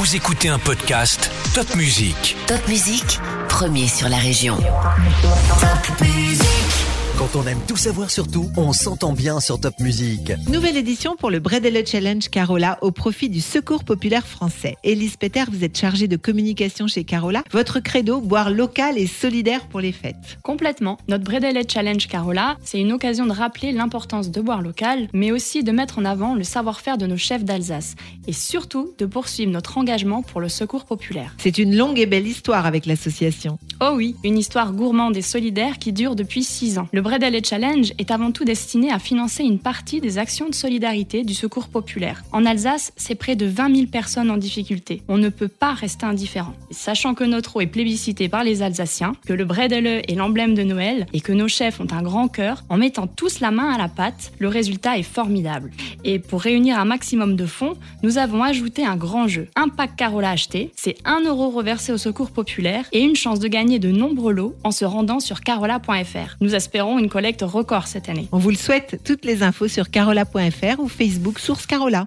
Vous écoutez un podcast Top Music. Top Musique, premier sur la région. Quand on aime tout savoir sur tout, on s'entend bien sur Top Music. Nouvelle édition pour le Bredele Challenge Carola au profit du Secours populaire français. Élise Peter, vous êtes chargée de communication chez Carola. Votre credo, boire local et solidaire pour les fêtes. Complètement. Notre Bredele Challenge Carola, c'est une occasion de rappeler l'importance de boire local, mais aussi de mettre en avant le savoir-faire de nos chefs d'Alsace. Et surtout, de poursuivre notre engagement pour le secours populaire. C'est une longue et belle histoire avec l'association. Oh oui, une histoire gourmande et solidaire qui dure depuis 6 ans. Le Bredele Challenge est avant tout destiné à financer une partie des actions de solidarité du secours populaire. En Alsace, c'est près de 20 000 personnes en difficulté. On ne peut pas rester indifférent. Sachant que notre eau est plébiscitée par les Alsaciens, que le Bredele est l'emblème de Noël et que nos chefs ont un grand cœur, en mettant tous la main à la pâte, le résultat est formidable. Et pour réunir un maximum de fonds, nous avons ajouté un grand jeu. Un pack Carola acheté, c'est 1 euro reversé au secours populaire et une chance de gagner de nombreux lots en se rendant sur carola.fr. Nous espérons une collecte record cette année. On vous le souhaite. Toutes les infos sur carola.fr ou Facebook Source Carola.